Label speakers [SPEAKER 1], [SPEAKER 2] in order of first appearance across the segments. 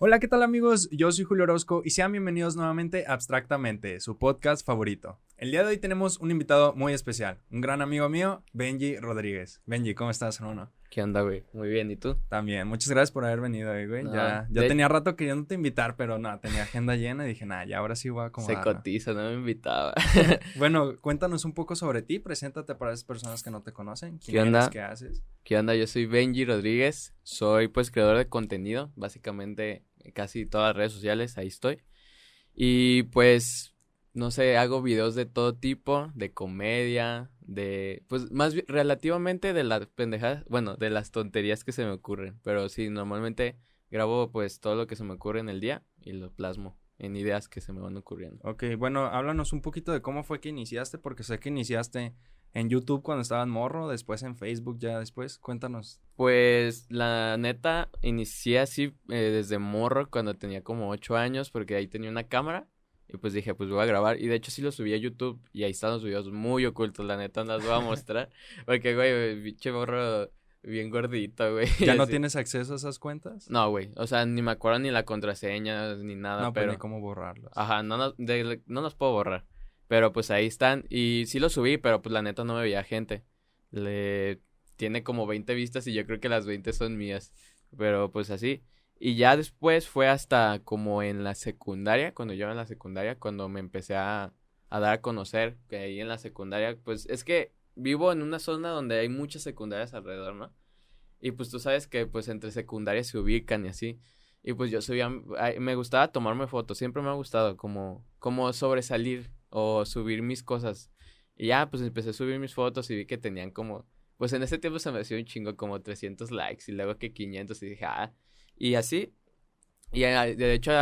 [SPEAKER 1] Hola, ¿qué tal amigos? Yo soy Julio Orozco y sean bienvenidos nuevamente a Abstractamente, su podcast favorito. El día de hoy tenemos un invitado muy especial, un gran amigo mío, Benji Rodríguez. Benji, ¿cómo estás, hermano?
[SPEAKER 2] ¿Qué onda, güey? Muy bien, ¿y tú?
[SPEAKER 1] También, muchas gracias por haber venido hoy, güey.
[SPEAKER 2] No,
[SPEAKER 1] ya ya
[SPEAKER 2] de-
[SPEAKER 1] tenía rato queriéndote invitar, pero no, tenía agenda llena y dije, nah, ya ahora sí voy a
[SPEAKER 2] Se
[SPEAKER 1] acomodar.
[SPEAKER 2] cotiza, no me invitaba.
[SPEAKER 1] Bueno, cuéntanos un poco sobre ti, preséntate para esas personas que no te conocen. ¿Quién
[SPEAKER 2] ¿Qué onda?
[SPEAKER 1] eres? ¿Qué haces?
[SPEAKER 2] ¿Qué onda? Yo soy Benji Rodríguez, soy pues creador de contenido, básicamente casi todas las redes sociales, ahí estoy. Y pues, no sé, hago videos de todo tipo, de comedia, de, pues más relativamente de las pendejadas, bueno, de las tonterías que se me ocurren, pero sí, normalmente grabo pues todo lo que se me ocurre en el día y lo plasmo en ideas que se me van ocurriendo.
[SPEAKER 1] Ok, bueno, háblanos un poquito de cómo fue que iniciaste, porque sé que iniciaste en YouTube cuando estabas morro, después en Facebook ya después. Cuéntanos.
[SPEAKER 2] Pues la neta, inicié así eh, desde morro cuando tenía como ocho años porque ahí tenía una cámara y pues dije, pues voy a grabar y de hecho sí lo subí a YouTube y ahí están los videos muy ocultos, la neta no los voy a mostrar porque güey, pinche morro bien gordito, güey.
[SPEAKER 1] ¿Ya no
[SPEAKER 2] así.
[SPEAKER 1] tienes acceso a esas cuentas?
[SPEAKER 2] No, güey, o sea, ni me acuerdo ni la contraseña ni nada,
[SPEAKER 1] no, pero
[SPEAKER 2] pero
[SPEAKER 1] ni cómo borrarlos.
[SPEAKER 2] Ajá, no, no, de- no los puedo borrar. Pero pues ahí están. Y sí los subí, pero pues la neta no me veía gente. Le tiene como 20 vistas y yo creo que las 20 son mías. Pero pues así. Y ya después fue hasta como en la secundaria, cuando yo en la secundaria, cuando me empecé a, a dar a conocer, que ahí en la secundaria, pues es que vivo en una zona donde hay muchas secundarias alrededor, ¿no? Y pues tú sabes que pues entre secundarias se ubican y así. Y pues yo subía, me gustaba tomarme fotos, siempre me ha gustado como, como sobresalir o subir mis cosas. Y ya, pues empecé a subir mis fotos y vi que tenían como, pues en ese tiempo se me hacía un chingo, como 300 likes y luego que 500 y dije, ah, y así. Y de hecho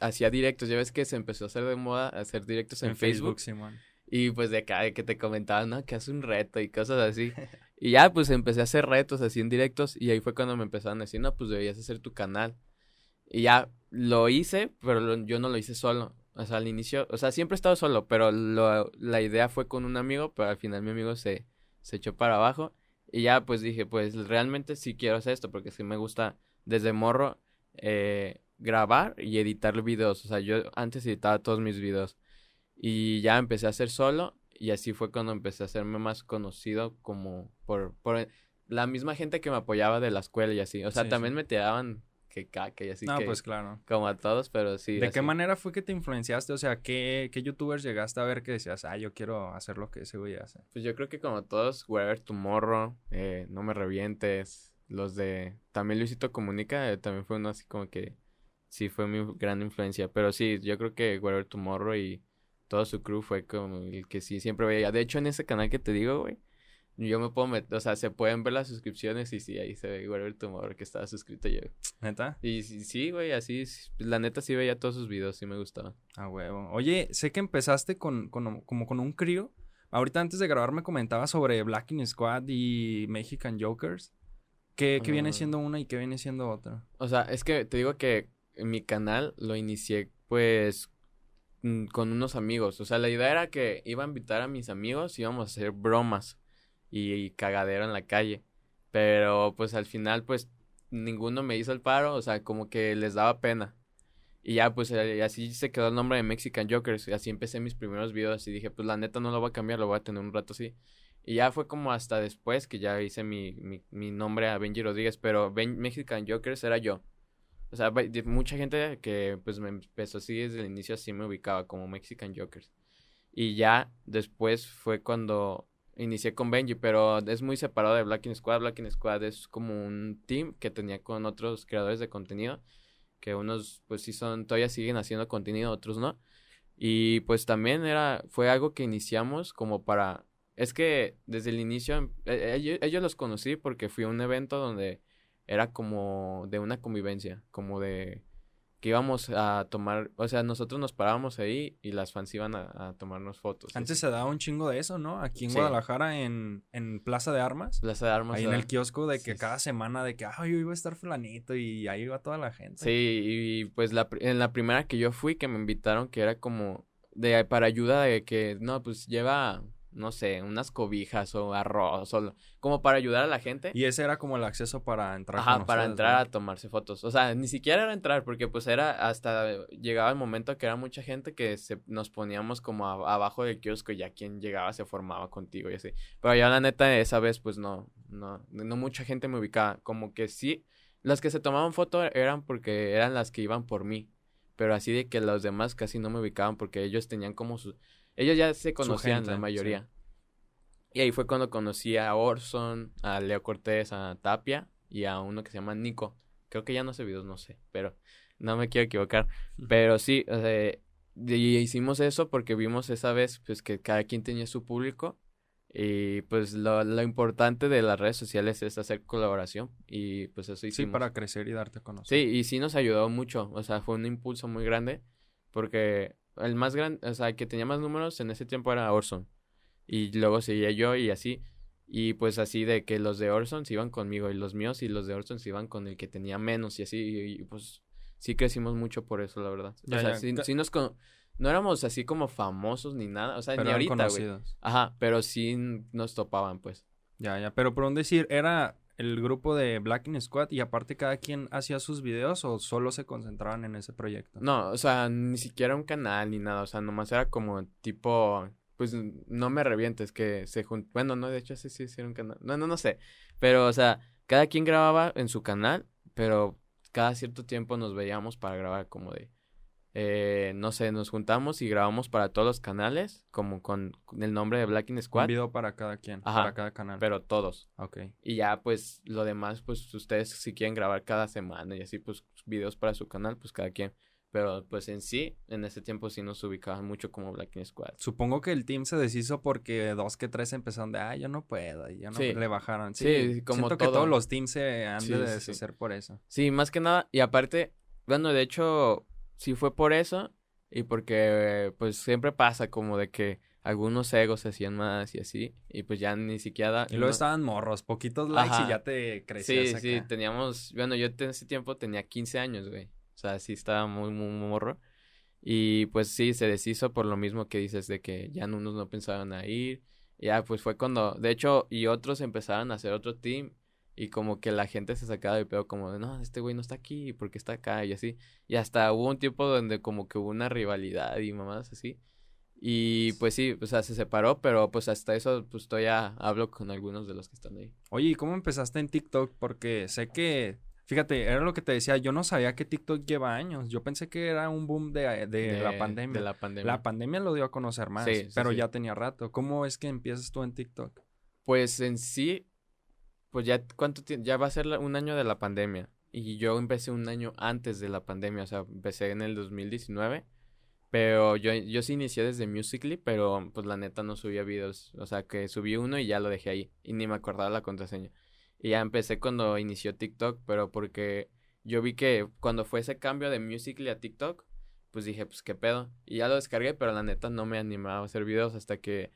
[SPEAKER 2] hacía directos, ya ves que se empezó a hacer de moda hacer directos en, Facebook.
[SPEAKER 1] Simón.
[SPEAKER 2] Y pues de acá de que te comentaban, ¿no? Que hace un reto y cosas así. Y ya pues empecé a hacer retos así en directos y ahí fue cuando me empezaron a decir, no, pues deberías hacer tu canal. Y ya lo hice, pero lo- yo no lo hice solo. O sea, al inicio, o sea, siempre he estado solo, pero lo- la idea fue con un amigo, pero al final mi amigo se, se echó para abajo. Y ya pues dije, pues realmente sí quiero hacer esto porque sí me gusta desde morro eh, grabar y editar videos. O sea, yo antes editaba todos mis videos. Y ya empecé a hacer solo y así fue cuando empecé a hacerme más conocido como por, por la misma gente que me apoyaba de la escuela y así. O sea,
[SPEAKER 1] Sí,
[SPEAKER 2] también
[SPEAKER 1] sí.
[SPEAKER 2] me tiraban que caca y así
[SPEAKER 1] no,
[SPEAKER 2] que
[SPEAKER 1] pues claro.
[SPEAKER 2] como a todos, pero sí.
[SPEAKER 1] ¿De qué manera fue que te influenciaste? O sea, ¿qué, qué youtubers llegaste a ver que decías, ah, yo quiero hacer lo que ese güey hace?
[SPEAKER 2] Pues yo creo que como todos, Wherever Tomorrow, eh, No Me Revientes, los de... También Luisito Comunica, eh, también fue uno así como que sí fue mi gran influencia. Pero sí, yo creo que Wherever Tomorrow y todo su crew fue como el que sí siempre veía. De hecho, en ese canal que te digo, güey, yo me puedo meter, o sea, se pueden ver las suscripciones y sí, ahí se ve Wherever Tomorrow que estaba suscrito yo.
[SPEAKER 1] ¿Neta?
[SPEAKER 2] Y sí, sí, güey, así, s- la neta sí veía todos sus videos, sí me gustaba.
[SPEAKER 1] Ah, huevo. Oye, sé que empezaste con, con- como con un crío. Ahorita antes de grabar me comentabas sobre Blacking Squad y Mexican Jokers. ¿Qué, qué viene
[SPEAKER 2] Ah.
[SPEAKER 1] siendo una y qué viene siendo otra?
[SPEAKER 2] O sea, es que te digo que en mi canal lo inicié pues mm, con unos amigos. O sea, la idea era que iba a invitar a mis amigos y íbamos a hacer bromas y, cagadero en la calle. Pero pues al final pues ninguno me hizo el paro, o sea, como que les daba pena. Y ya pues eh, así se quedó el nombre de Mexican Jokers y así empecé mis primeros videos y dije, pues la neta no lo voy a cambiar, lo voy a tener un rato así. Y ya fue como hasta después que ya hice mi, mi, nombre a Benji Rodríguez, pero Ben- Mexican Jokers era yo. O sea, mucha gente que pues me empezó así desde el inicio así me ubicaba como Mexican Jokers. Y ya después fue cuando inicié con Benji, pero es muy separado de Blacking Squad. Blacking Squad es como un team que tenía con otros creadores de contenido, que unos pues sí son, todavía siguen haciendo contenido, otros no. Y pues también era, fue algo que iniciamos como para, es que desde el inicio, em- eh, ellos, ellos los conocí porque fui a un evento donde era como de una convivencia, como de que íbamos a tomar, o sea, nosotros nos parábamos ahí y las fans iban a, a tomarnos fotos.
[SPEAKER 1] Antes se daba un chingo de eso, ¿no? Aquí en
[SPEAKER 2] Sí.
[SPEAKER 1] Guadalajara, en, en Plaza de Armas.
[SPEAKER 2] Plaza de Armas.
[SPEAKER 1] Ahí en el kiosco de que
[SPEAKER 2] Sí,
[SPEAKER 1] cada semana de que, ah, yo iba a estar fulanito y ahí iba toda la gente.
[SPEAKER 2] Sí, y pues la, en la primera que yo fui, que me invitaron, que era como de para ayuda de que, no, pues lleva, no sé, unas cobijas o arroz o como para ayudar a la gente.
[SPEAKER 1] Y ese era como el acceso para entrar.
[SPEAKER 2] Ajá, para entrar a tomarse fotos. O sea, ni siquiera era entrar porque pues era hasta llegaba el momento que era mucha gente que se, nos poníamos como abajo del kiosco y ya quien llegaba se formaba contigo y así. Pero ya la neta esa vez pues no, no, no mucha gente me ubicaba. Como que sí, las que se tomaban foto eran porque eran las que iban por mí. Pero así de que los demás casi no me ubicaban porque ellos tenían como su... Ellos ya se conocían la mayoría. Y ahí fue cuando conocí a Orson, a Leo Cortés, a Tapia y a uno que se llama Nico. Creo que ya no hace videos, no sé, pero no me quiero equivocar. Pero sí, o sea, y hicimos eso porque vimos esa vez pues que cada quien tenía su público y pues lo, lo, importante de las redes sociales es hacer colaboración y pues eso hicimos.
[SPEAKER 1] Sí, para crecer y darte a conocer.
[SPEAKER 2] Sí, y sí nos ayudó mucho, o sea, fue un impulso muy grande porque el más grande, o sea, el que tenía más números en ese tiempo era Orson y luego seguía yo y así. Y pues así de que los de Orson se iban conmigo y los míos y los de Orson se iban con el que tenía menos y así y, pues sí crecimos mucho por eso, la verdad. o sea, sí, nos... Con no éramos así como famosos ni nada, o sea, ni ahorita, güey. Ajá, pero sí nos topaban, pues.
[SPEAKER 1] Ya, ya, pero por un decir, ¿era el grupo de Black Squad y aparte cada quien hacía sus videos o solo se concentraban en ese proyecto?
[SPEAKER 2] No, o sea, ni siquiera un canal ni nada, o sea, nomás era como tipo, pues no me revientes que se juntó, bueno, no, de hecho sí, sí, sí era un canal, no, no, no sé, pero, o sea, cada quien grababa en su canal, pero cada cierto tiempo nos veíamos para grabar como de eh, no sé, nos juntamos y grabamos para todos los canales, como con el nombre de Blacking Squad. Un
[SPEAKER 1] video para cada quien, para cada canal.
[SPEAKER 2] Pero todos.
[SPEAKER 1] Ok.
[SPEAKER 2] Y ya, pues, lo demás, pues, ustedes si quieren grabar cada semana y así, pues, videos para su canal, pues, cada quien. Pero, pues, en sí, en ese tiempo sí nos ubicaban mucho como Blacking Squad.
[SPEAKER 1] Supongo que el team se deshizo porque dos que tres empezaron de, ah, yo no puedo, y ya no le bajaron. Sí, como Siento que todos los teams se han de deshacer por eso.
[SPEAKER 2] Sí, más que nada, y aparte, bueno, de hecho sí fue por eso y porque pues siempre pasa como de que algunos egos se hacían más y así y pues ya ni siquiera
[SPEAKER 1] y luego estaban morros poquitos likes y ya te crecías
[SPEAKER 2] sí sí teníamos bueno yo en ese tiempo tenía 15 años güey o sea sí estaba muy muy, morro y pues sí se deshizo por lo mismo que dices de que ya unos no pensaban a ir ya pues fue cuando de hecho y otros empezaron a hacer otro team y como que la gente se sacaba de pedo como de, no, este güey no está aquí, porque está acá? Y así. Y hasta hubo un tiempo donde como que hubo una rivalidad y mamás así. Y pues sí, o sea, se separó, pero pues hasta eso, pues todavía hablo con algunos de los que están ahí.
[SPEAKER 1] Oye, ¿y cómo empezaste en TikTok? Porque sé que, fíjate, era lo que te decía, yo no sabía que TikTok lleva años. Yo pensé que era un boom de, de, la pandemia.
[SPEAKER 2] De la pandemia.
[SPEAKER 1] La pandemia lo dio a conocer más, pero ya tenía rato. ¿Cómo es que empiezas tú en TikTok?
[SPEAKER 2] Pues en sí, pues ya, ¿cuánto? Ya va a ser un año de la pandemia. Y yo empecé un año antes de la pandemia, o sea, empecé en el 2019. Pero yo, yo sí inicié desde Musically, pero pues la neta no subía videos. O sea, que subí uno y ya lo dejé ahí. Y ni me acordaba la contraseña. Y ya empecé cuando inició TikTok, pero porque yo vi que cuando fue ese cambio de Musically a TikTok, pues dije, pues qué pedo. Y ya lo descargué, pero la neta no me animaba a hacer videos hasta que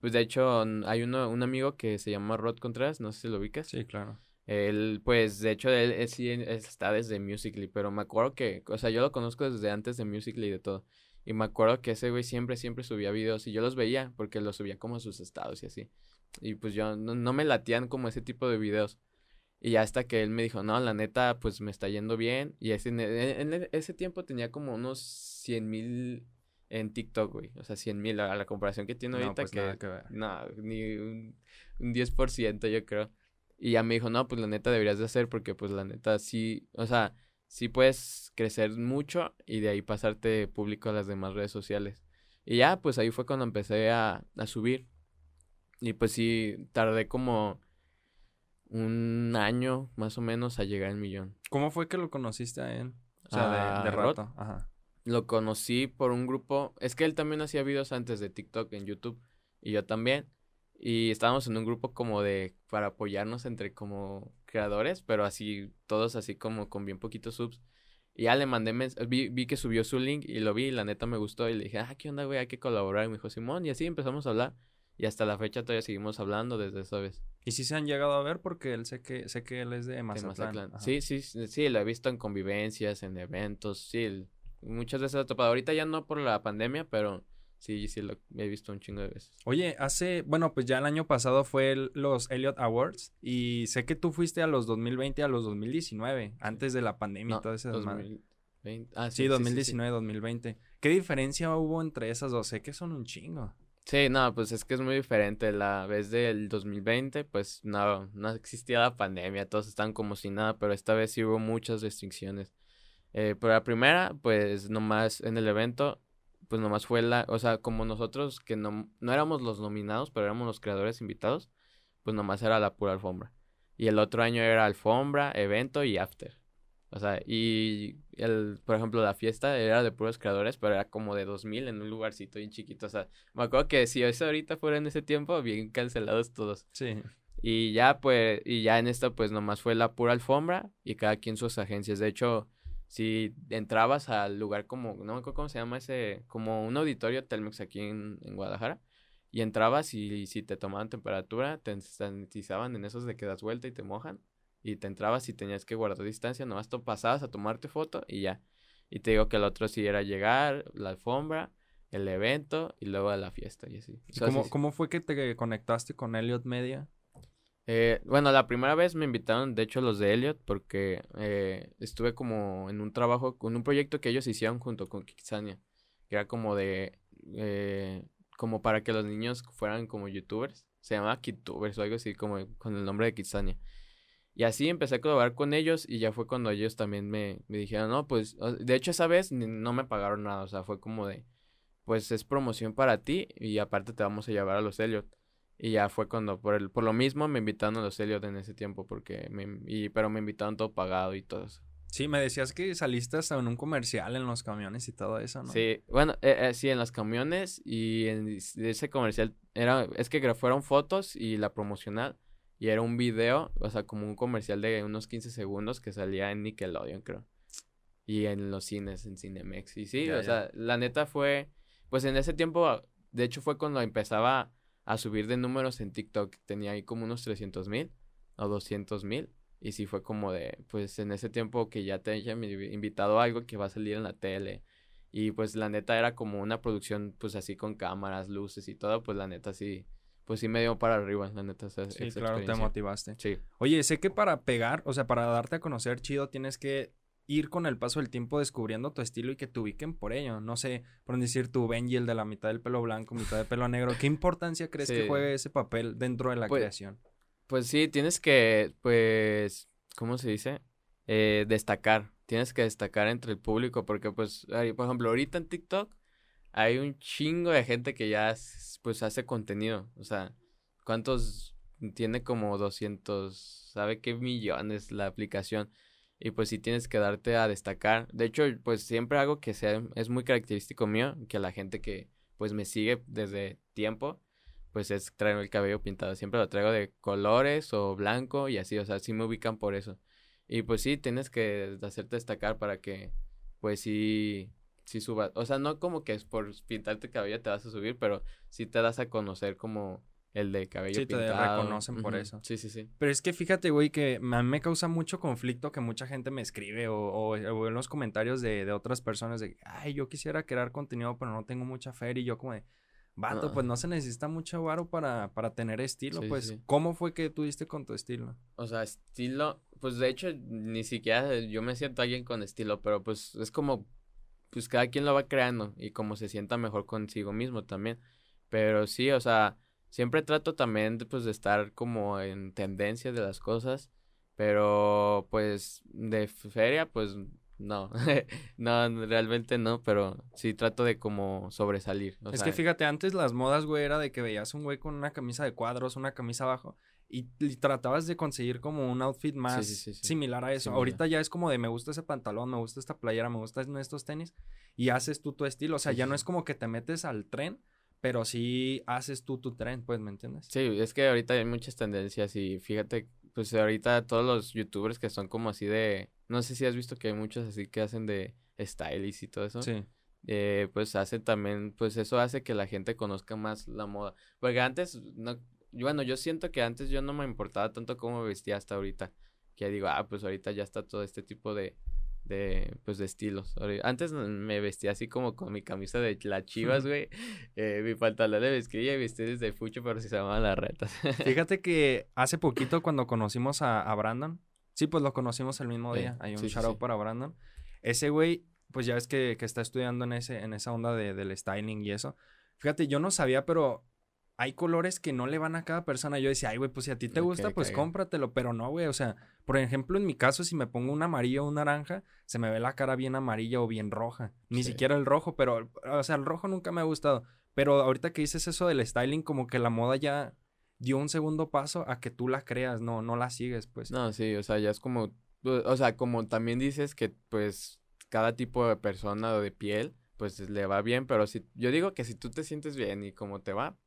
[SPEAKER 2] pues de hecho, hay uno, un amigo que se llama Rod Contreras, no sé si lo ubicas.
[SPEAKER 1] Sí, claro.
[SPEAKER 2] Él, pues, de hecho, él, sí está desde Musically, pero me acuerdo que, o sea, yo lo conozco desde antes de Musically y de todo. Y me acuerdo que ese güey siempre, siempre subía videos y yo los veía porque los subía como a sus estados y así. Y pues yo no, me latían como ese tipo de videos. Y hasta que él me dijo, no, la neta, pues me está yendo bien. Y ese, en, ese tiempo tenía como unos 100 mil en TikTok, güey. O sea, 100 mil a la comparación que tiene ahorita. Pues que, No, ni un, un 10% yo creo. Y ya me dijo, no, pues la neta deberías de hacer porque pues la neta sí, o sea, sí puedes crecer mucho y de ahí pasarte público a las demás redes sociales. Y ya, pues ahí fue cuando empecé a, a subir. Y pues sí, tardé como un año más o menos a llegar al millón.
[SPEAKER 1] ¿Cómo fue que lo conociste a él? O sea, de, de rato. Ajá.
[SPEAKER 2] Lo conocí por un grupo. Es que él también hacía videos antes de TikTok en YouTube. Y yo también. Y estábamos en un grupo como de. para apoyarnos entre como creadores. Pero así, todos así como con bien poquitos subs. Y ya le mandé vi, vi que subió su link y lo vi y la neta me gustó. Y le dije, ah, ¿qué onda, güey? Hay que colaborar. Y me dijo, Simón. Y así empezamos a hablar. Y hasta la fecha todavía seguimos hablando desde esa vez.
[SPEAKER 1] ¿Y si se han llegado a ver? Porque él sé que, sé que él es de Mazatlán.
[SPEAKER 2] Sí, sí, sí, lo he visto en convivencias, en eventos, sí, muchas veces ha topado. Ahorita ya no por la pandemia, pero Sí, sí, lo he visto un chingo de veces.
[SPEAKER 1] Oye, hace, bueno, pues ya el año pasado fue los Elliot Awards y sé que tú fuiste a los 2020 a los 2019, antes de la pandemia y todo ese 2020. Ah, sí, sí 2019, 2020. ¿Qué diferencia hubo entre esas dos? Sé que son un chingo.
[SPEAKER 2] Sí, no, pues es que es muy diferente. La vez del 2020, pues no, no existía la pandemia, todos estaban como sin nada, pero esta vez sí hubo muchas restricciones. Eh, pero la primera, pues nomás en el evento pues nomás fue la, o sea, como nosotros que no, no éramos los nominados, pero éramos los creadores invitados, pues nomás era la pura alfombra. Y el otro año era alfombra, evento y after. O sea, y el, por ejemplo, la fiesta era de puros creadores, pero era como de 2000 en un lugarcito bien chiquito. O sea, me acuerdo que si eso ahorita fuera en ese tiempo, bien cancelados todos.
[SPEAKER 1] Sí.
[SPEAKER 2] Y ya, pues, y ya en esta, pues nomás fue la pura alfombra y cada quien sus agencias. De hecho, si entrabas al lugar como, no me acuerdo cómo se llama ese, como un auditorio Telmex aquí en, Guadalajara, y entrabas y, si te tomaban temperatura, te sanitizaban en esos de que das vuelta y te mojan, y te entrabas y tenías que guardar distancia, nomás tú pasabas a tomarte foto y ya. Y te digo que el otro sí era llegar, la alfombra, el evento y luego a la fiesta y así.
[SPEAKER 1] ¿Cómo, ¿Cómo fue que te conectaste con Elliot Media?
[SPEAKER 2] Eh, bueno, la primera vez me invitaron, de hecho, los de Elliot, porque eh, estuve como en un trabajo, con un proyecto que ellos hicieron junto con Kitsania, que era como de, eh, como para que los niños fueran como youtubers, se llamaba Kittubers o algo así, como con el nombre de Kitsania. Y así empecé a colaborar con ellos y ya fue cuando ellos también me dijeron, no, pues, de hecho esa vez no me pagaron nada, o sea, fue como de, pues es promoción para ti y aparte te vamos a llevar a los Elliot. Y ya fue cuando, por, el, por lo mismo, me invitaron a los Elliot en ese tiempo, porque me, y, pero me invitaron todo pagado y todo eso.
[SPEAKER 1] Sí, me decías que saliste hasta en un comercial en los camiones y todo eso, ¿no?
[SPEAKER 2] Sí, bueno, eh, eh, sí, en los camiones y en ese comercial era, es que fueron fotos y la promocional y era un video, o sea, como un comercial de unos 15 segundos que salía en Nickelodeon, creo. Y en los cines, en Cinemex. Y sí, o sea, la neta fue, pues en ese tiempo, de hecho fue cuando empezaba a subir de números en TikTok. Tenía ahí como unos 300 mil o 200 mil. Y sí fue como de, pues en ese tiempo que ya te hayan invitado a algo que va a salir en la tele. Y pues la neta era como una producción pues así con cámaras, luces y todo. Pues la neta sí, pues sí me dio para arriba, la neta.
[SPEAKER 1] sí, claro, te motivaste.
[SPEAKER 2] Sí.
[SPEAKER 1] Oye, sé que para pegar, o sea, para darte a conocer chido tienes que ir con el paso del tiempo descubriendo tu estilo y que te ubiquen por ello. No sé, por decir tu Benji, el de la mitad del pelo blanco, mitad de pelo negro. ¿Qué importancia crees que juegue ese papel dentro de la
[SPEAKER 2] pues,
[SPEAKER 1] creación?
[SPEAKER 2] Pues sí, tienes que, pues, ¿cómo se dice? Eh, destacar. Tienes que destacar entre el público porque, pues, por ejemplo, ahorita en TikTok hay un chingo de gente que ya, pues, hace contenido. O sea, ¿cuántos? Tiene como 200, ¿sabe qué millones la aplicación? Y pues sí tienes que darte a destacar. De hecho, pues siempre hago que sea, es muy característico mío, que la gente que pues me sigue desde tiempo, pues es traigo el cabello pintado. Siempre lo traigo de colores o blanco y así, o sea, sí me ubican por eso. Y pues sí, tienes que hacerte destacar para que, pues sí, sí subas. O sea, no como que es por pintarte el cabello te vas a subir, pero sí te das a conocer como el de cabello
[SPEAKER 1] sí,
[SPEAKER 2] pintado.
[SPEAKER 1] Te reconocen por eso.
[SPEAKER 2] Sí, sí, sí.
[SPEAKER 1] Pero es que fíjate, güey, que a mí me causa mucho conflicto que mucha gente me escribe o, o, en los comentarios de, de, otras personas de, ay, yo quisiera crear contenido, pero no tengo mucha fe. Y yo como de, vato, pues no se necesita mucho varo para, para tener estilo. pues, ¿cómo fue que tuviste con tu estilo?
[SPEAKER 2] O sea, estilo, pues de hecho, ni siquiera yo me siento alguien con estilo, pero pues es como, pues cada quien lo va creando y como se sienta mejor consigo mismo también. Pero sí, o sea Siempre trato también pues de estar como en tendencia de las cosas, pero pues de feria pues no, no, realmente no, pero sí trato de como sobresalir.
[SPEAKER 1] es que fíjate, antes las modas, güey, era de que veías un güey con una camisa de cuadros, una camisa abajo, y, tratabas de conseguir como un outfit más similar a eso. Ahorita ya es como de me gusta ese pantalón, me gusta esta playera, me gustan estos tenis, y haces tú tu estilo. O sea, ya no es como que te metes al tren pero sí haces tú tu tren, pues, ¿me entiendes?
[SPEAKER 2] Sí, es que ahorita hay muchas tendencias y fíjate, pues ahorita todos los youtubers que son como así de, no sé si has visto que hay muchos así que hacen de stylist y todo eso.
[SPEAKER 1] Sí.
[SPEAKER 2] Eh, pues hacen también, pues eso hace que la gente conozca más la moda. Porque antes, no, bueno, yo siento que antes yo no me importaba tanto cómo vestía hasta ahorita. Que digo, ah, pues ahorita ya está todo este tipo de, de, pues, de estilos. Antes me vestía así como con mi camisa de las chivas, güey. Eh, mi pantalón de mezclilla y vestía desde fucho, pero si se llamaban las retas.
[SPEAKER 1] Fíjate que hace poquito cuando conocimos a, Brandon, sí, pues lo conocimos el mismo día. Hay un shout para Brandon. Ese güey, pues ya ves que, que, está estudiando en, ese, en esa onda de, del styling y eso. Fíjate, yo no sabía, pero hay colores que no le van a cada persona. Yo decía, ay, güey, pues si a ti te gusta, pues cómpratelo. Pero no, güey, o sea, por ejemplo, en mi caso, si me pongo un amarillo o un naranja, se me ve la cara bien amarilla o bien roja. Ni siquiera el rojo, pero, o sea, el rojo nunca me ha gustado. Pero ahorita que dices eso del styling, como que la moda ya dio un segundo paso a que tú la creas, no, no la sigues, pues.
[SPEAKER 2] No, sí, o sea, ya es como, o sea, como también dices que, pues, cada tipo de persona o de piel, pues le va bien, pero si, yo digo que si tú te sientes bien y como te va,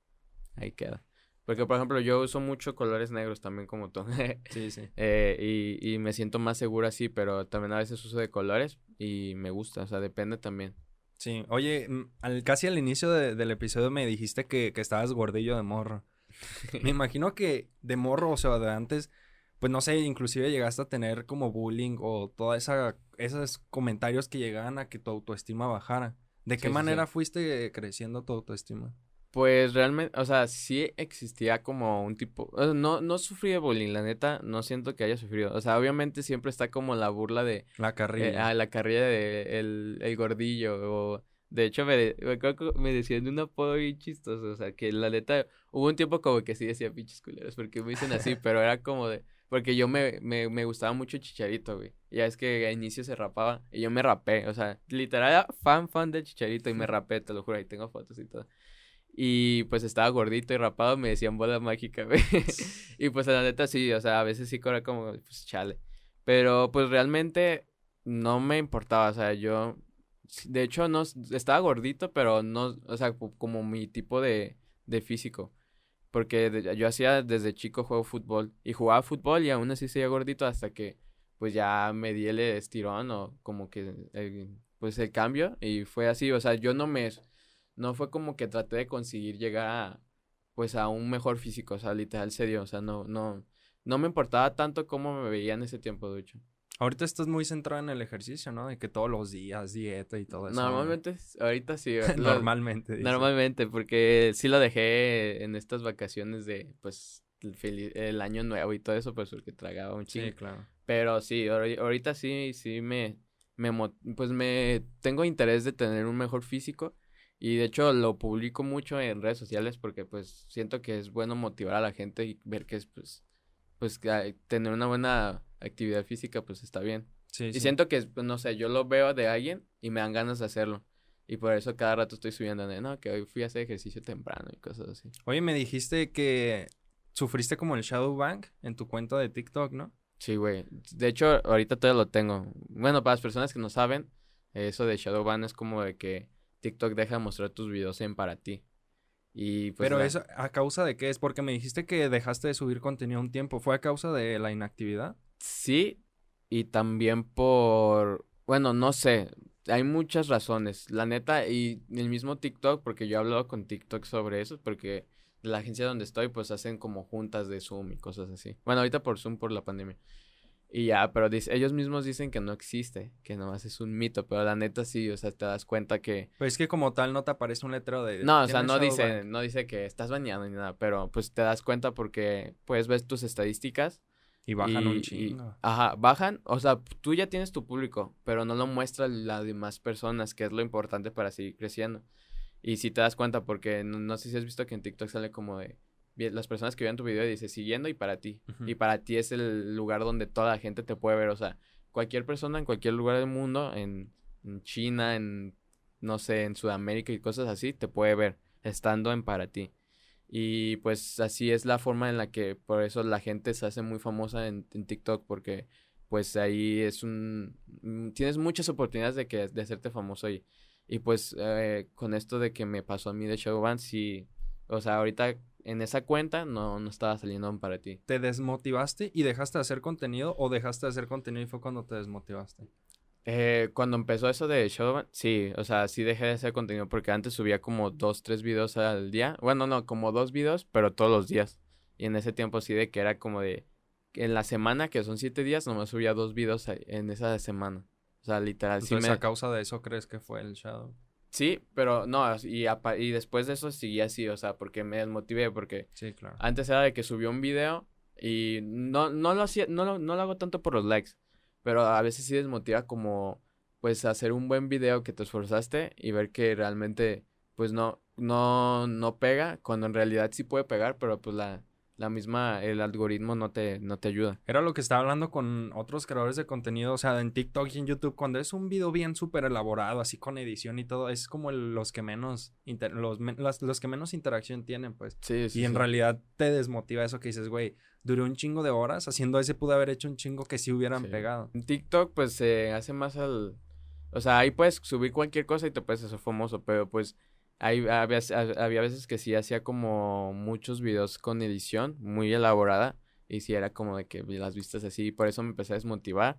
[SPEAKER 2] ahí queda. Porque, por ejemplo, yo uso mucho colores negros también como tú. sí, sí. Eh, y, y me siento más seguro así, pero también a veces uso de colores y me gusta, o sea, depende también.
[SPEAKER 1] Sí, oye, mm, al, casi al inicio del episodio me dijiste que, que estabas gordillo de morro. me imagino que de morro, o sea, de antes, pues no sé, inclusive llegaste a tener como bullying o toda esa, esos comentarios que llegaban a que tu autoestima bajara. ¿De qué manera fuiste creciendo tu autoestima?
[SPEAKER 2] Pues realmente, o sea, sí existía como un tipo, no, no sufrí de bullying, la neta, no siento que haya sufrido. O sea, obviamente siempre está como la burla de...
[SPEAKER 1] La carrilla.
[SPEAKER 2] Eh, ah, la carrilla de el, el gordillo, o... De hecho, me, me decían de un apodo bien chistoso, o sea, que la neta, hubo un tiempo como que sí decía pinches culeros, porque me dicen así, pero era como de... Porque yo me, me, me gustaba mucho Chicharito, güey. Ya es que a inicio se rapaba y yo me rapé, o sea, literal era fan, fan del Chicharito y me rapé, te lo juro, ahí tengo fotos y todo. Y pues estaba gordito y rapado, me decían bola mágica, güey. y pues la neta sí, o sea, a veces sí corre como, pues chale. Pero pues realmente no me importaba, o sea, yo, de hecho, no, estaba gordito, pero no, o sea, como mi tipo de, de físico. Porque yo hacía desde chico juego fútbol y jugaba fútbol y aún así seguía gordito hasta que pues ya me di el estirón o como que pues el cambio y fue así, o sea, yo no me no fue como que traté de conseguir llegar a, pues a un mejor físico, o sea, literal serio, o sea, no, no, no me importaba tanto cómo me veía en ese tiempo, de hecho.
[SPEAKER 1] Ahorita estás muy centrado en el ejercicio, ¿no? De que todos los días, dieta y todo eso.
[SPEAKER 2] Normalmente, ahorita sí.
[SPEAKER 1] normalmente.
[SPEAKER 2] Normalmente, porque sí lo dejé en estas vacaciones de, pues, el, el, año nuevo y todo eso, pues, porque tragaba un chingo. Sí, claro. Pero sí, ahorita sí, sí me, me, pues me, tengo interés de tener un mejor físico y de hecho lo publico mucho en redes sociales porque pues siento que es bueno motivar a la gente y ver que es pues, pues que tener una buena actividad física pues está bien. Sí, y siento que, pues, no sé, yo lo veo de alguien y me dan ganas de hacerlo. Y por eso cada rato estoy subiendo de, no, que hoy fui a hacer ejercicio temprano y cosas así.
[SPEAKER 1] Oye, me dijiste que sufriste como el shadow bank en tu cuenta de TikTok, ¿no?
[SPEAKER 2] Sí, güey. De hecho, ahorita todavía lo tengo. Bueno, para las personas que no saben, eso de shadow ban es como de que TikTok deja mostrar tus videos en para ti. Y
[SPEAKER 1] pues Pero eso, ¿a causa de qué es? Porque me dijiste que dejaste de subir contenido un tiempo. ¿Fue a causa de la inactividad?
[SPEAKER 2] Sí, y también por... Bueno, no sé. Hay muchas razones. La neta, y el mismo TikTok, porque yo he hablado con TikTok sobre eso, porque la agencia donde estoy, pues hacen como juntas de Zoom y cosas así. Bueno, ahorita por Zoom por la pandemia. Y ya, pero ellos mismos dicen que no existe, que nomás es un mito, pero la neta sí, o sea, te das cuenta que...
[SPEAKER 1] Pues es que como tal no te aparece un letrero de...
[SPEAKER 2] No, o sea, no dice, no dice que estás bañado ni nada, pero pues te das cuenta porque pues ves tus estadísticas.
[SPEAKER 1] Y bajan un chingo.
[SPEAKER 2] ajá, bajan, o sea, tú ya tienes tu público, pero no lo muestra las demás personas, que es lo importante para seguir creciendo. Y si te das cuenta, porque no, no sé si has visto que en TikTok sale como de las personas que vean tu video dice siguiendo y para ti. Y para ti es el lugar donde toda la gente te puede ver. O sea, cualquier persona en cualquier lugar del mundo, en, China, en, no sé, en Sudamérica y cosas así, te puede ver estando en para ti. Y pues así es la forma en la que por eso la gente se hace muy famosa en, TikTok porque pues ahí es un... Mm, tienes muchas oportunidades de, que, de hacerte famoso ahí. Y pues eh, con esto de que me pasó a mí de Showban, sí, o sea, ahorita en esa cuenta no, no estaba saliendo para ti.
[SPEAKER 1] ¿Te desmotivaste y dejaste de hacer contenido o dejaste de hacer contenido y fue cuando te desmotivaste?
[SPEAKER 2] Eh, cuando empezó eso de Shadowban, sí, o sea, sí dejé de hacer contenido porque antes subía como dos, tres videos al día. Bueno, no, como dos videos, pero todos los días. Y en ese tiempo sí de que era como de, en la semana, que son siete días, nomás subía dos videos en esa semana. O sea, literal.
[SPEAKER 1] Entonces, a causa de eso crees que fue el Shadow.
[SPEAKER 2] Sí, pero no, y, y después de eso seguí así, o sea, porque me desmotivé, porque
[SPEAKER 1] sí, claro.
[SPEAKER 2] antes era de que subió un video y no, no lo hacía, no lo, no lo hago tanto por los likes, pero a veces sí desmotiva como, pues, hacer un buen video que te esforzaste y ver que realmente, pues, no, no, no pega, cuando en realidad sí puede pegar, pero pues la, la misma, el algoritmo no te, no te ayuda.
[SPEAKER 1] Era lo que estaba hablando con otros creadores de contenido, o sea, en TikTok y en YouTube, cuando es un video bien súper elaborado, así con edición y todo, es como los que menos, los, los, que menos interacción tienen, pues.
[SPEAKER 2] Sí, sí.
[SPEAKER 1] Y en realidad te desmotiva eso que dices, güey, duré un chingo de horas, haciendo ese pude haber hecho un chingo que sí hubieran pegado.
[SPEAKER 2] En TikTok, pues, se hace más al... O sea, ahí puedes subir cualquier cosa y te puedes hacer famoso, pero pues hay, había, había veces que sí hacía como muchos videos con edición muy elaborada y sí era como de que las vistas así, por eso me empecé a desmotivar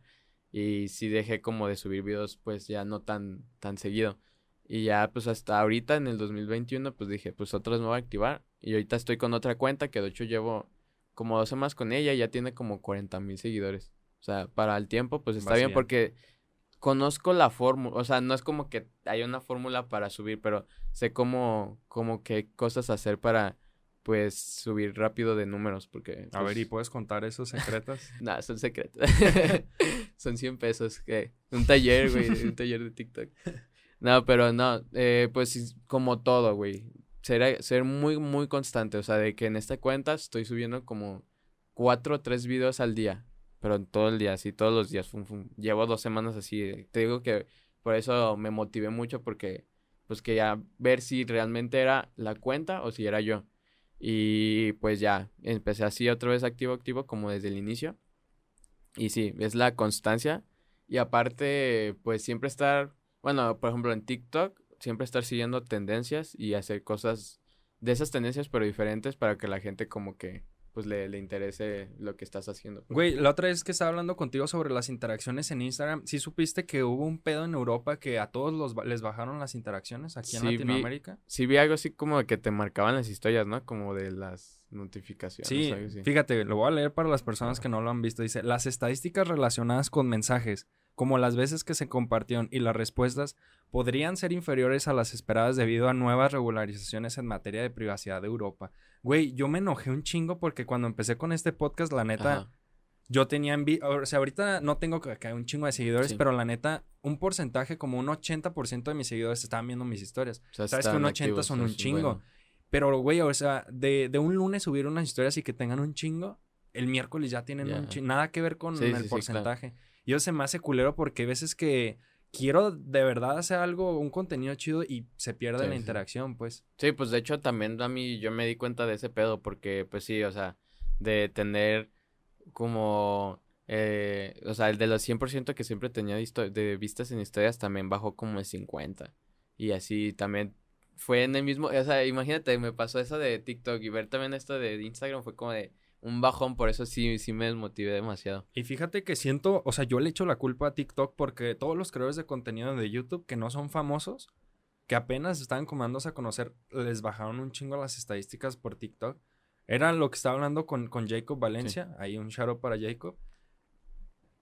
[SPEAKER 2] y sí dejé como de subir videos pues ya no tan, tan seguido. Y ya pues hasta ahorita en el 2021 pues dije pues otras me voy a activar y ahorita estoy con otra cuenta que de hecho llevo como dos semanas con ella y ya tiene como 40 mil seguidores. O sea, para el tiempo pues está bien porque conozco la fórmula, o sea, no es como que hay una fórmula para subir, pero sé cómo, cómo qué cosas hacer para, pues, subir rápido de números, porque...
[SPEAKER 1] a ver, ¿y pues puedes contar esos secretos?
[SPEAKER 2] no, son secretos. son 100 pesos, que un taller, güey, un taller de TikTok. No, pero no, eh, pues, como todo, güey, ser, ser muy, muy constante, o sea, de que en esta cuenta estoy subiendo como cuatro o tres videos al día pero en todo el día, así, todos los días. Llevo dos semanas así. Te digo que por eso me motivé mucho porque pues quería ver si realmente era la cuenta o si era yo. Y pues ya, empecé así otra vez activo, activo, como desde el inicio. Y sí, es la constancia. Y aparte, pues siempre estar, bueno, por ejemplo en TikTok, siempre estar siguiendo tendencias y hacer cosas de esas tendencias, pero diferentes para que la gente como que pues le, le, interese lo que estás haciendo.
[SPEAKER 1] Güey, la otra vez que estaba hablando contigo sobre las interacciones en Instagram, ¿sí supiste que hubo un pedo en Europa que a todos los, les bajaron las interacciones aquí en Latinoamérica?
[SPEAKER 2] sí, vi algo así como de que te marcaban las historias, ¿no? Como de las notificaciones.
[SPEAKER 1] Sí, fíjate, lo voy a leer para las personas que no lo han visto. Dice, las estadísticas relacionadas con mensajes como las veces que se compartieron y las respuestas podrían ser inferiores a las esperadas debido a nuevas regularizaciones en materia de privacidad de Europa. Güey, yo me enojé un chingo porque cuando empecé con este podcast, la neta, yo tenía envidia, o sea, ahorita no tengo que un chingo de seguidores, pero la neta, un porcentaje, como un 80% de mis seguidores estaban viendo mis historias. Sabes que un 80 son un chingo. Pero, güey, o sea, de, un lunes subir unas historias y que tengan un chingo, el miércoles ya tienen un chingo. Nada que ver con el porcentaje. Yo se me hace culero porque hay veces que quiero de verdad hacer algo, un contenido chido y se pierde la interacción, pues.
[SPEAKER 2] Sí, pues de hecho también a mí yo me di cuenta de ese pedo porque pues sí, o sea, de tener como, eh, o sea, el de los 100% que siempre tenía de, de, vistas en historias también bajó como el 50. Y así también fue en el mismo, o sea, imagínate, me pasó eso de TikTok y ver también esto de Instagram fue como de un bajón, por eso sí, sí me desmotivé demasiado.
[SPEAKER 1] Y fíjate que siento, o sea, yo le echo la culpa a TikTok porque todos los creadores de contenido de YouTube que no son famosos, que apenas estaban comandándose a conocer, les bajaron un chingo las estadísticas por TikTok. Era lo que estaba hablando con, con Jacob Valencia, ahí un shout para Jacob.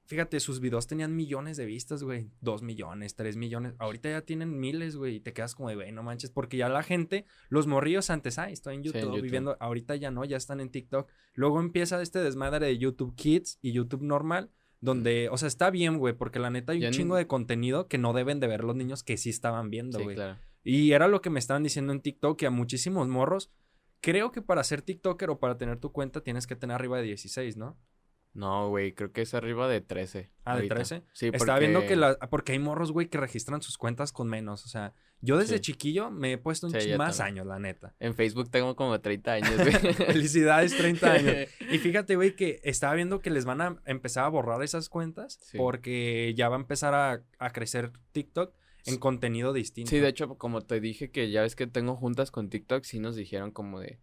[SPEAKER 1] Fíjate, sus videos tenían millones de vistas, güey. Dos millones, tres millones. Ahorita ya tienen miles, güey. Y te quedas como de, güey, no manches. Porque ya la gente, los morrillos antes, ah, estoy en YouTube, viviendo. Ahorita ya no, ya están en TikTok. Luego empieza este desmadre de YouTube Kids y YouTube normal. Donde, o sea, está bien, güey. Porque la neta hay un chingo de contenido que no deben de ver los niños que sí estaban viendo, güey. Claro. Y era lo que me estaban diciendo en TikTok, que a muchísimos morros. Creo que para ser TikToker o para tener tu cuenta tienes que tener arriba de 16, ¿no?
[SPEAKER 2] No, güey, creo que es arriba de 13.
[SPEAKER 1] Ah, de 13. Sí, porque... Estaba viendo que la... Porque hay morros, güey, que registran sus cuentas con menos. O sea, yo desde chiquillo me he puesto un más años, la neta.
[SPEAKER 2] En Facebook tengo como 30 años, güey.
[SPEAKER 1] Felicidades, 30 años. Y fíjate, güey, que estaba viendo que les van a empezar a borrar esas cuentas porque ya va a empezar a, a crecer TikTok en contenido distinto.
[SPEAKER 2] Sí, de hecho, como te dije que ya ves que tengo juntas con TikTok, sí nos dijeron como de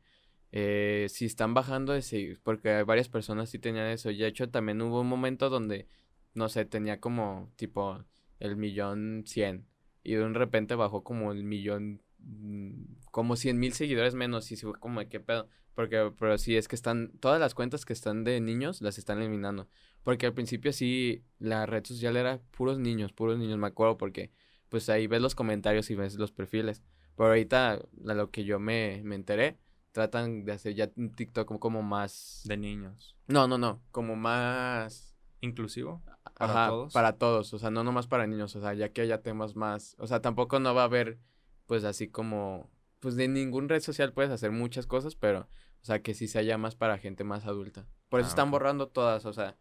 [SPEAKER 2] eh, si están bajando de porque varias personas sí tenían eso. Y de hecho también hubo un momento donde, no sé, tenía como tipo el millón cien. Y de un repente bajó como el millón, mm, como cien mil seguidores menos. Y se fue como, ¿qué pedo? Porque, pero sí, es que están, todas las cuentas que están de niños las están eliminando. Porque al principio sí, la red social era puros niños, puros niños, me acuerdo, porque pues ahí ves los comentarios y ves los perfiles. Pero ahorita, a lo que yo me, me enteré, tratan de hacer ya un TikTok como, como más...
[SPEAKER 1] De niños.
[SPEAKER 2] No, no, no, como más...
[SPEAKER 1] ¿Inclusivo?
[SPEAKER 2] ¿Para todos? Para todos, o sea, no nomás para niños, o sea, ya que haya temas más... O sea, tampoco no va a haber, pues así como... Pues de ningún red social puedes hacer muchas cosas, pero... O sea, que sí se haya más para gente más adulta. Por eso ah, están borrando todas, o sea...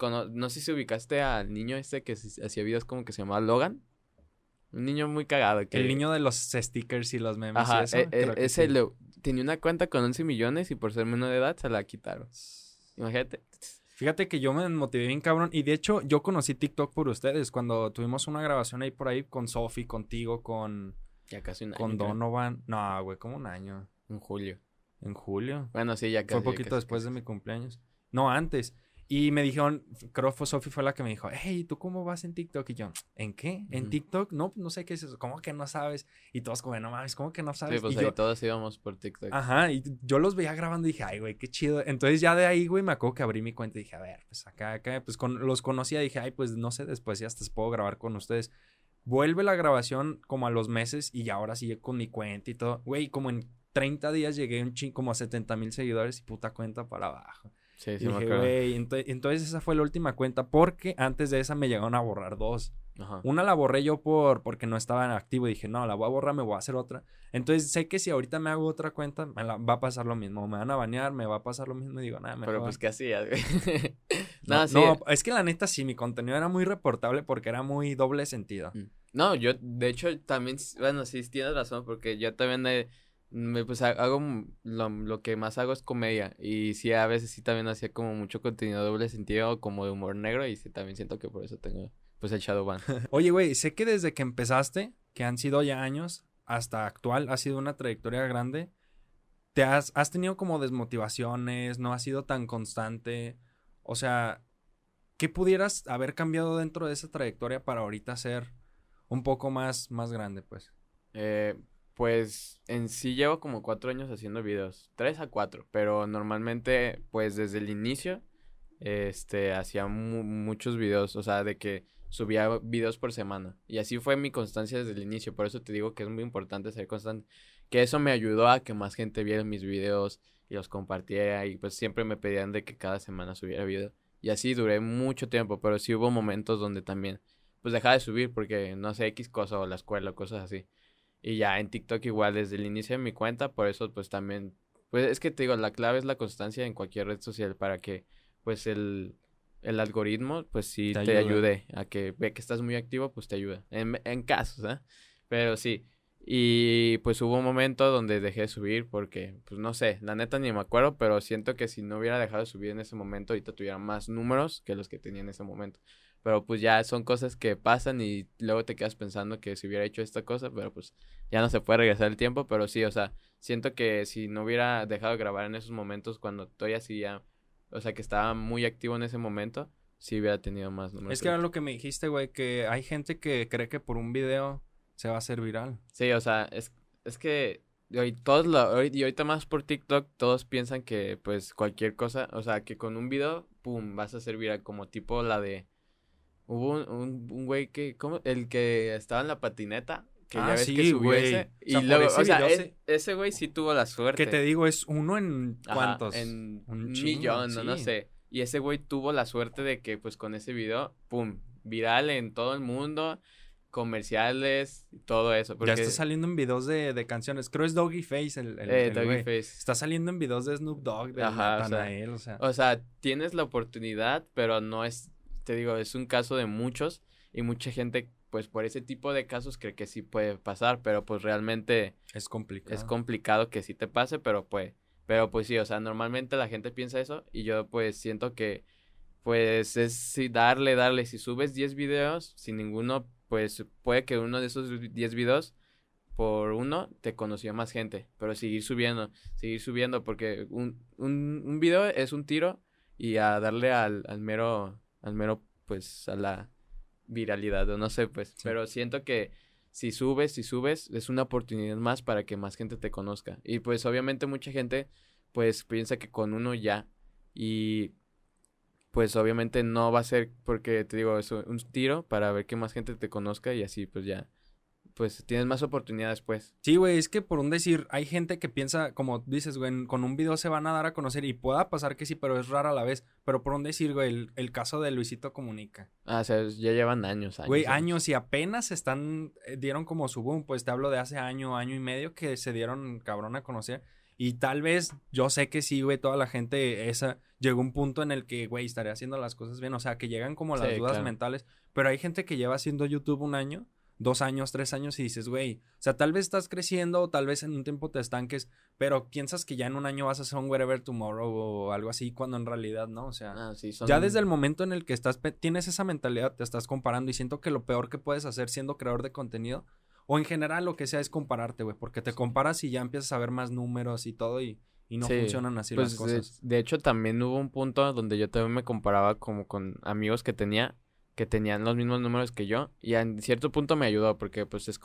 [SPEAKER 2] no sé si ubicaste al niño este que hacía videos como que se llamaba Logan. Un niño muy cagado.
[SPEAKER 1] El niño de los stickers y los memes y eso. E,
[SPEAKER 2] e, ese tenía una cuenta con 11 millones y por ser menor de edad se la quitaron. Imagínate.
[SPEAKER 1] Fíjate que yo me motivé bien cabrón. Y de hecho, yo conocí TikTok por ustedes. Cuando tuvimos una grabación ahí por ahí con Sofi, contigo, con.
[SPEAKER 2] Ya casi un
[SPEAKER 1] año. Con Donovan. No, güey, como un año.
[SPEAKER 2] En julio.
[SPEAKER 1] En julio.
[SPEAKER 2] Bueno, sí, ya casi.
[SPEAKER 1] Fue poquito después de mi cumpleaños. No, antes. Y me dijeron, creo que Sofi fue la que me dijo, hey, ¿tú cómo vas en TikTok? Y yo, ¿en qué? ¿En TikTok? No, no sé qué es eso. ¿Cómo que no sabes? Y todos como, no mames, ¿cómo que no sabes?
[SPEAKER 2] Sí, pues ahí todos íbamos por TikTok.
[SPEAKER 1] Ajá, y yo los veía grabando y dije, ay, güey, qué chido. Entonces ya de ahí, güey, me acuerdo que abrí mi cuenta y dije, a ver, pues acá, acá, pues con, los conocía y dije, ay, pues no sé, después ya hasta puedo grabar con ustedes. Vuelve la grabación como a los meses y ya ahora sigue con mi cuenta y todo. Güey, como en 30 días llegué un ching como a 70 mil seguidores y puta cuenta para abajo. Sí, sí, güey, entonces, esa fue la última cuenta porque antes de esa me llegaron a borrar dos. Una la borré yo por porque no estaba en activo y dije, no, la voy a borrar, me voy a hacer otra. Entonces sé que si ahorita me hago otra cuenta, me la, va a pasar lo mismo. Me van a banear, me va a pasar lo mismo y digo, nada,
[SPEAKER 2] mejor. Pero pues, ¿qué hacías,
[SPEAKER 1] no, no, es que la neta sí, mi contenido era muy reportable porque era muy doble sentido. Mm.
[SPEAKER 2] No, yo, de hecho, también, bueno, sí tienes razón porque yo también... He me, pues hago lo, que más hago es comedia y sí a veces sí también hacía como mucho contenido doble sentido como de humor negro y sí también siento que por eso tengo pues el Shadowban.
[SPEAKER 1] Oye, güey, sé que desde que empezaste, que han sido ya años hasta actual, ha sido una trayectoria grande. Te has, has tenido como desmotivaciones, no has sido tan constante. O sea, ¿qué pudieras haber cambiado dentro de esa trayectoria para ahorita ser un poco más, más grande, pues?
[SPEAKER 2] Eh, pues en sí llevo como cuatro años haciendo videos, tres a cuatro, pero normalmente pues desde el inicio este hacía muchos videos, o sea, de que subía videos por semana y así fue mi constancia desde el inicio, por eso te digo que es muy importante ser constante, que eso me ayudó a que más gente viera mis videos y los compartiera y pues siempre me pedían de que cada semana subiera video y así duré mucho tiempo, pero sí hubo momentos donde también pues dejaba de subir porque no sé X cosa o la escuela o cosas así. Y ya en TikTok igual desde el inicio de mi cuenta, por eso pues también, pues es que te digo, la clave es la constancia en cualquier red social para que pues el, el algoritmo pues sí te, ayude a que ve que estás muy activo, pues te ayuda. En, en casos, ¿eh? Pero sí. Y pues hubo un momento donde dejé de subir porque, pues no sé, la neta ni me acuerdo, pero siento que si no hubiera dejado de subir en ese momento, ahorita tuviera más números que los que tenía en ese momento. Pero pues ya son cosas que pasan y luego te quedas pensando que si hubiera hecho esta cosa, pero pues ya no se puede regresar el tiempo, pero sí, o sea, siento que si no hubiera dejado de grabar en esos momentos cuando todavía sí ya, o sea, que estaba muy activo en ese momento, sí hubiera tenido más
[SPEAKER 1] números. Es que era lo que me dijiste, güey, que hay gente que cree que por un video se va a hacer viral.
[SPEAKER 2] Sí, o sea, es, es que y todos lo, y ahorita más por TikTok, todos piensan que pues cualquier cosa, o sea, que con un video, pum, vas a ser viral, como tipo la de Hubo un, un, güey que, ¿cómo? El que estaba en la patineta. Que ya ah, ves que subió ese. Y luego, o sea, ese güey sí tuvo la suerte.
[SPEAKER 1] Que te digo, es uno en cuántos.
[SPEAKER 2] en un, millón, no, no sé. Y ese güey tuvo la suerte de que, pues, con ese video, pum, viral en todo el mundo, comerciales, y todo eso.
[SPEAKER 1] Ya está saliendo en videos de, de canciones. Creo es Doggy Face el, el, eh, Doggy Face. Está saliendo en videos de Snoop Dogg, de Ajá,
[SPEAKER 2] o sea, o sea, tienes la oportunidad, pero no es te digo, es un caso de muchos y mucha gente pues por ese tipo de casos cree que sí puede pasar, pero pues realmente
[SPEAKER 1] es complicado.
[SPEAKER 2] Es complicado que sí te pase, pero pues pero pues sí, o sea, normalmente la gente piensa eso y yo pues siento que pues es sí, darle, darle, si subes 10 videos sin ninguno, pues puede que uno de esos 10 videos por uno te conoció más gente, pero seguir subiendo, seguir subiendo porque un, un, un video es un tiro y a darle al, al mero al mero, pues, a la viralidad, o no sé, pues, pero siento que si subes, si subes, es una oportunidad más para que más gente te conozca. Y pues obviamente mucha gente, pues piensa que con uno ya. Y pues obviamente no va a ser porque te digo, es un tiro para ver que más gente te conozca y así pues ya pues tienes más oportunidades, pues.
[SPEAKER 1] Sí, güey, es que por un decir, hay gente que piensa, como dices, güey, con un video se van a dar a conocer y pueda pasar que sí, pero es rara a la vez. Pero por un decir, güey, el, caso de Luisito Comunica.
[SPEAKER 2] Ah, o sea, ya llevan años, años.
[SPEAKER 1] Güey, años y apenas están, eh, dieron como su boom, pues te hablo de hace año, año y medio que se dieron cabrón a conocer. Y tal vez, yo sé que sí, güey, toda la gente esa llegó un punto en el que, güey, estaré haciendo las cosas bien. O sea, que llegan como las dudas mentales. Pero hay gente que lleva haciendo YouTube un año dos años, tres años y dices, güey, o sea, tal vez estás creciendo o tal vez en un tiempo te estanques, pero piensas que ya en un año vas a ser un wherever tomorrow o algo así, cuando en realidad no, o sea, ah, ya desde el momento en el que estás, tienes esa mentalidad, te estás comparando y siento que lo peor que puedes hacer siendo creador de contenido o en general lo que sea es compararte, güey, porque te comparas y ya empiezas a ver más números y todo y, y no funcionan así las pues,
[SPEAKER 2] cosas. De, de hecho, también hubo un punto donde yo también me comparaba como con amigos que tenía que tenían los mismos números que yo y en cierto punto me ayudó porque pues es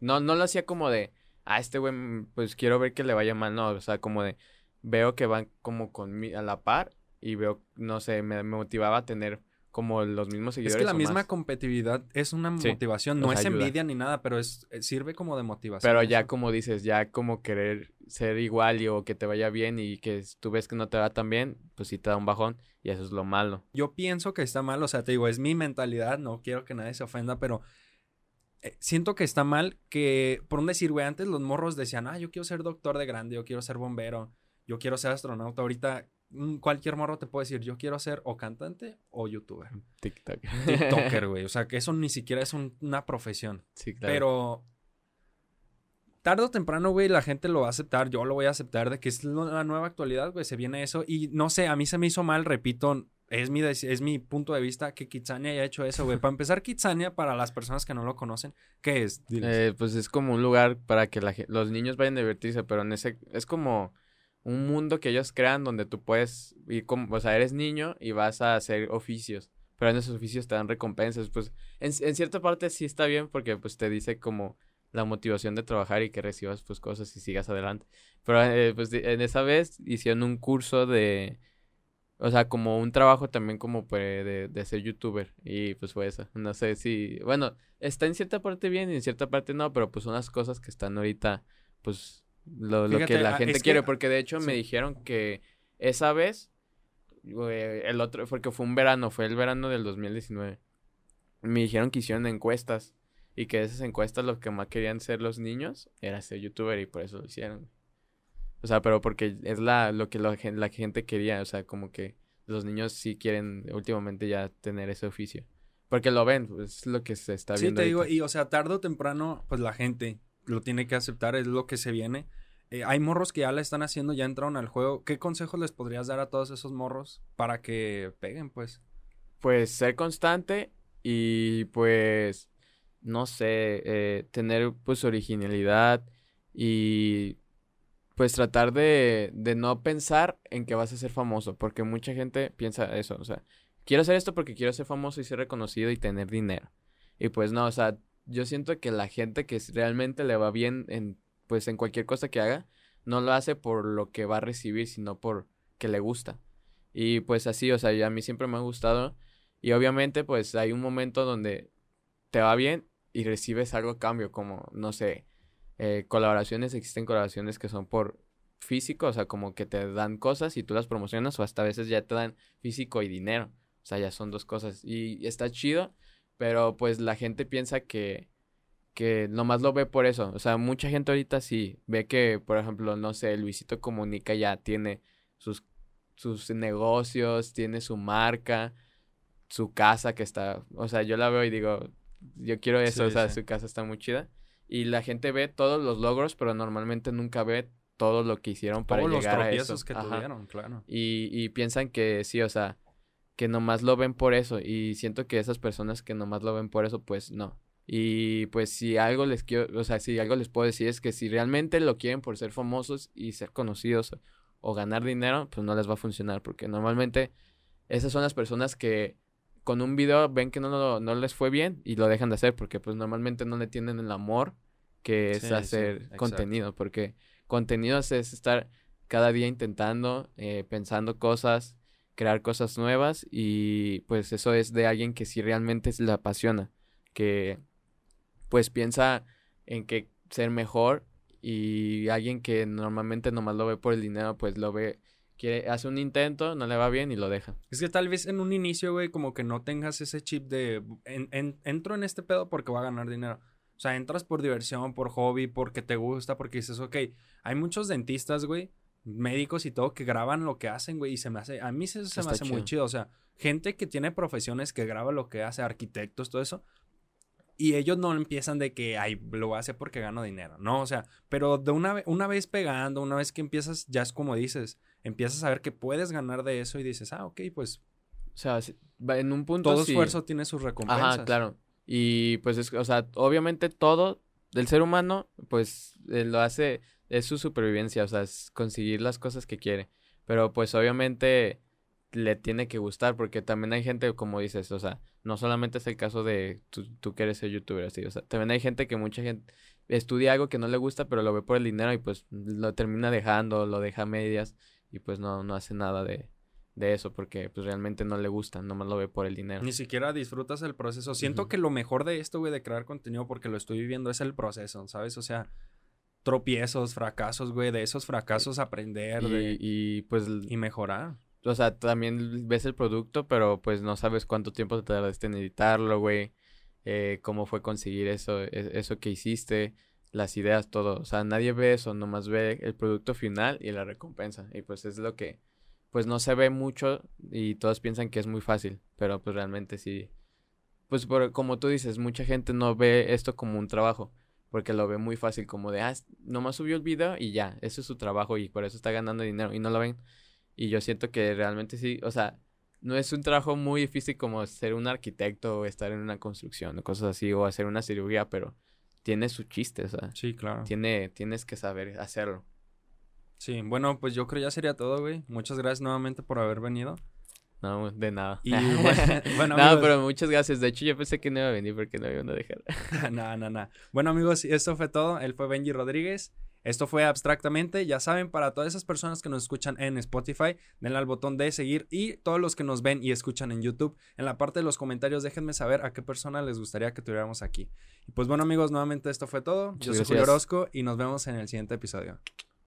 [SPEAKER 2] no no lo hacía como de ah este güey mm, pues quiero ver que le vaya mal no o sea como de veo que van como con a la par y veo no sé me, me motivaba a tener como los mismos seguidores.
[SPEAKER 1] Es que la misma competitividad es una motivación, no es envidia ni nada, pero es eh, sirve como de motivación.
[SPEAKER 2] Pero ya como dices, ya como querer ser igual y, o que te vaya bien y que tú ves que no te va tan bien, pues sí te da un bajón y eso es lo malo.
[SPEAKER 1] Yo pienso que está mal, o sea, te digo, es mi mentalidad, no quiero que nadie se ofenda, pero eh, siento que está mal que, por un decir, güey, antes los morros decían, ah, yo quiero ser doctor de grande, yo quiero ser bombero, yo quiero ser astronauta. Ahorita cualquier morro te puede decir, yo quiero ser o cantante o youtuber. TikTok. TikToker, güey. O sea, que eso ni siquiera es una profesión. Sí, claro. Pero tarde o temprano, güey, la gente lo va a aceptar. Yo lo voy a aceptar de que es la nueva actualidad, güey. Se viene eso. Y no sé, a mí se me hizo mal, repito, es mi, es mi punto de vista que Kitsania haya hecho eso, güey. Para empezar, Kitsania, para las personas que no lo conocen, ¿qué es?
[SPEAKER 2] Eh, pues es como un lugar para que los niños vayan a divertirse, pero en ese, es como un mundo que ellos crean donde tú puedes ir como, o sea, eres niño y vas a hacer oficios, pero en esos oficios te dan recompensas, pues en, en cierta parte sí está bien porque pues te dice como la motivación de trabajar y que recibas pues cosas y sigas adelante. Pero eh, pues en esa vez hicieron un curso de, o sea, como un trabajo también como de, de ser youtuber y pues fue eso. No sé si, bueno, está en cierta parte bien y en cierta parte no, pero pues son las cosas que están ahorita pues lo, que la ah, gente quiere, porque de hecho me dijeron que esa vez, el otro, porque fue un verano, fue el verano del 2019, me dijeron que hicieron encuestas y que esas encuestas lo que más querían ser los niños era ser youtuber y por eso lo hicieron. O sea, pero porque es la, lo que la, la gente quería, o sea, como que los niños sí quieren últimamente ya tener ese oficio. Porque lo ven, pues, es lo que se está viendo.
[SPEAKER 1] Sí, te digo, y o sea, tarde o temprano, pues la gente lo tiene que aceptar, es lo que se viene. Eh, hay morros que ya la están haciendo, ya entraron al juego. ¿Qué consejos les podrías dar a todos esos morros para que peguen, pues?
[SPEAKER 2] Pues ser constante y pues, no sé, eh, tener pues originalidad y pues tratar de, de no pensar en que vas a ser famoso, porque mucha gente piensa eso, o sea, quiero hacer esto porque quiero ser famoso y ser reconocido y tener dinero. Y pues no, o sea, yo siento que la gente que realmente le va bien en, pues en cualquier cosa que haga, no lo hace por lo que va a recibir, sino por que le gusta. Y pues así, o sea, a mí siempre me ha gustado. Y obviamente, pues hay un momento donde te va bien y recibes algo cambio, como, no sé, eh, colaboraciones, existen colaboraciones que son por físico, o sea, como que te dan cosas y tú las promocionas, o hasta a veces ya te dan físico y dinero. O sea, ya son dos cosas. Y está chido pero pues la gente piensa que, que nomás lo ve por eso. O sea, mucha gente ahorita sí ve que, por ejemplo, no sé, Luisito Comunica ya tiene sus, sus negocios, tiene su marca, su casa que está, o sea, yo la veo y digo, yo quiero eso, o sea, su casa está muy chida. Y la gente ve todos los logros, pero normalmente nunca ve todo lo que hicieron para llegar a eso. que tuvieron, claro. Y, y piensan que sí, o sea, que nomás lo ven por eso y siento que esas personas que nomás lo ven por eso, pues no. Y pues si algo les quiero, o sea, si algo les puedo decir es que si realmente lo quieren por ser famosos y ser conocidos o ganar dinero, pues no les va a funcionar porque normalmente esas son las personas que con un video ven que no, no, les fue bien y lo dejan de hacer porque pues normalmente no le tienen el amor que es hacer contenido porque contenido es estar cada día intentando, eh, pensando cosas, crear cosas nuevas y pues eso es de alguien que sí realmente le apasiona, que pues piensa en que ser mejor y alguien que normalmente nomás lo ve por el dinero, pues lo ve, quiere, hace un intento, no le va bien y lo deja.
[SPEAKER 1] Es que tal vez en un inicio, güey, como que no tengas ese chip de, en, entro en este pedo porque voy a ganar dinero. O sea, entras por diversión, por hobby, porque te gusta, porque dices, ok, hay muchos dentistas, güey, médicos y todo que graban lo que hacen, güey, y se me hace, a mí se, se me hace muy chido. O sea, gente que tiene profesiones que graba lo que hace, arquitectos, todo eso, y ellos no empiezan de que, ay, lo hacer porque gano dinero, ¿no? O sea, pero de una, una vez pegando, una vez que empiezas, ya es como dices, empiezas a ver que puedes ganar de eso y dices, ah, ok, pues...
[SPEAKER 2] O sea, en un punto...
[SPEAKER 1] Todo esfuerzo tiene sus recompensas.
[SPEAKER 2] Ajá, claro. Y pues, es, o sea, obviamente todo del ser humano, pues eh, lo hace, es su supervivencia, o sea, es conseguir las cosas que quiere. Pero pues obviamente le tiene que gustar porque también hay gente, como dices, o sea, no solamente es el caso de tú, tú que eres el youtuber, así, o sea, también hay gente que mucha gente estudia algo que no le gusta, pero lo ve por el dinero y pues lo termina dejando, lo deja a medias y pues no, no hace nada de, de eso porque pues realmente no le gusta, nomás lo ve por el dinero.
[SPEAKER 1] Ni siquiera disfrutas el proceso. Siento que lo mejor de esto, güey, de crear contenido porque lo estoy viviendo es el proceso, ¿sabes? O sea, tropiezos, fracasos, güey, de esos fracasos aprender
[SPEAKER 2] y, y pues
[SPEAKER 1] y mejorar
[SPEAKER 2] o sea, también ves el producto, pero pues no sabes cuánto tiempo te tardaste en editarlo, güey. Eh, cómo fue conseguir eso, e, eso que hiciste, las ideas, todo. O sea, nadie ve eso, nomás ve el producto final y la recompensa. Y pues es lo que, pues no se ve mucho y todos piensan que es muy fácil, pero pues realmente sí. Pues por, como tú dices, mucha gente no ve esto como un trabajo, porque lo ve muy fácil, como de, ah, nomás subió el video y ya, eso es su trabajo y por eso está ganando dinero y no lo ven y yo siento que realmente sí, o sea, no es un trabajo muy difícil como ser un arquitecto o estar en una construcción o cosas así o hacer una cirugía, pero tiene su chiste, o sea.
[SPEAKER 1] Sí, claro.
[SPEAKER 2] Tiene, tienes que saber hacerlo.
[SPEAKER 1] Sí, bueno, pues yo creo ya sería todo, güey. Muchas gracias nuevamente por haber venido.
[SPEAKER 2] No, de nada. Y bueno, no, pero muchas gracias. De hecho, yo pensé que no iba a venir porque no iba a dejar.
[SPEAKER 1] no, no, no. Bueno, amigos, esto fue todo. Él fue Benji Rodríguez. Esto fue abstractamente, ya saben, para todas esas personas que nos escuchan en Spotify, denle al botón de seguir y todos los que nos ven y escuchan en YouTube, en la parte de los comentarios déjenme saber a qué persona les gustaría que tuviéramos aquí. Y pues bueno amigos, nuevamente esto fue todo. Yo soy Julio Orozco y nos vemos en el siguiente episodio.